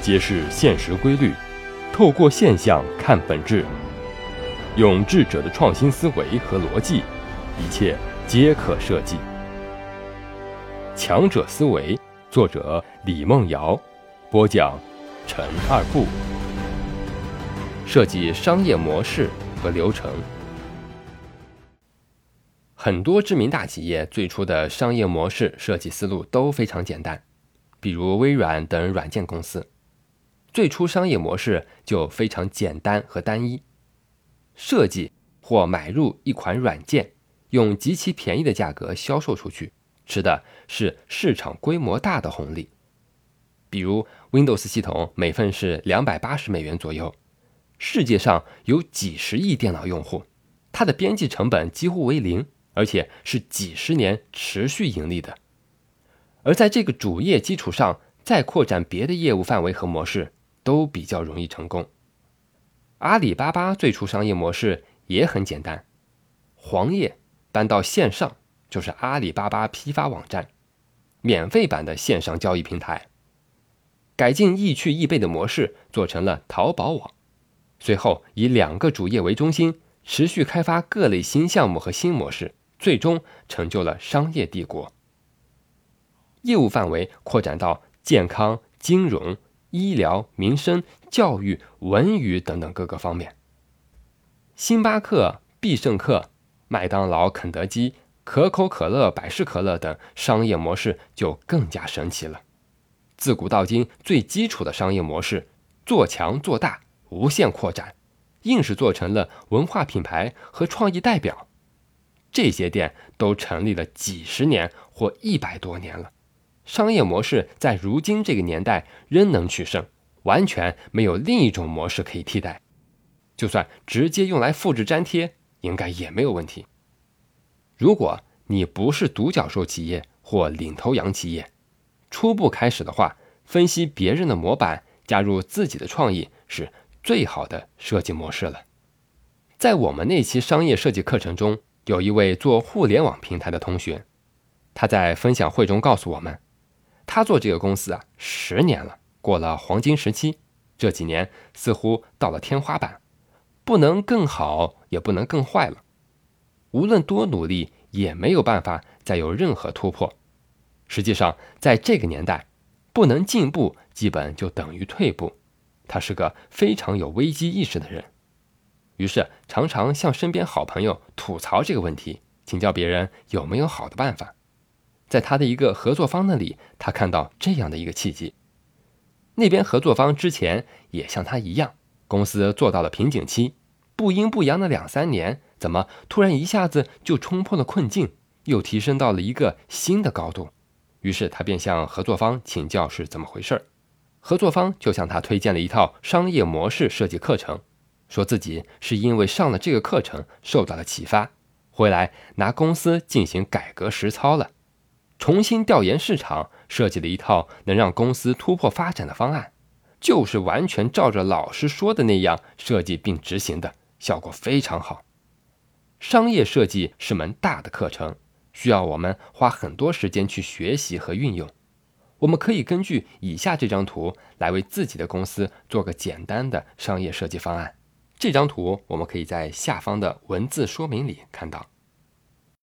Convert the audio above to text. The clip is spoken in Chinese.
揭示现实规律，透过现象看本质，用智者的创新思维和逻辑，一切皆可设计。强者思维，作者李梦瑶，播讲陈二步。设计商业模式和流程。很多知名大企业最初的商业模式设计思路都非常简单，比如微软等软件公司，最初商业模式就非常简单和单一：设计或买入一款软件，用极其便宜的价格销售出去，吃的是市场规模大的红利。比如 Windows 系统每份是两百八十美元左右，世界上有几十亿电脑用户，它的边际成本几乎为零。而且是几十年持续盈利的，而在这个主业基础上再扩展别的业务范围和模式，都比较容易成功。阿里巴巴最初商业模式也很简单，黄页搬到线上就是阿里巴巴批发网站，免费版的线上交易平台，改进易趣易备的模式做成了淘宝网，随后以两个主业为中心，持续开发各类新项目和新模式。最终成就了商业帝国，业务范围扩展到健康、金融、医疗、民生、教育、文娱等等各个方面。星巴克、必胜客、麦当劳、肯德基、可口可乐、百事可乐等商业模式就更加神奇了。自古到今，最基础的商业模式，做强做大，无限扩展，硬是做成了文化品牌和创意代表。这些店都成立了几十年或一百多年了，商业模式在如今这个年代仍能取胜，完全没有另一种模式可以替代。就算直接用来复制粘贴，应该也没有问题。如果你不是独角兽企业或领头羊企业，初步开始的话，分析别人的模板，加入自己的创意，是最好的设计模式了。在我们那期商业设计课程中。有一位做互联网平台的同学，他在分享会中告诉我们，他做这个公司啊十年了，过了黄金时期，这几年似乎到了天花板，不能更好，也不能更坏了，无论多努力，也没有办法再有任何突破。实际上，在这个年代，不能进步，基本就等于退步。他是个非常有危机意识的人。于是，常常向身边好朋友吐槽这个问题，请教别人有没有好的办法。在他的一个合作方那里，他看到这样的一个契机：那边合作方之前也像他一样，公司做到了瓶颈期，不阴不阳的两三年，怎么突然一下子就冲破了困境，又提升到了一个新的高度？于是他便向合作方请教是怎么回事儿。合作方就向他推荐了一套商业模式设计课程。说自己是因为上了这个课程受到了启发，回来拿公司进行改革实操了，重新调研市场，设计了一套能让公司突破发展的方案，就是完全照着老师说的那样设计并执行的，效果非常好。商业设计是门大的课程，需要我们花很多时间去学习和运用。我们可以根据以下这张图来为自己的公司做个简单的商业设计方案。这张图我们可以在下方的文字说明里看到。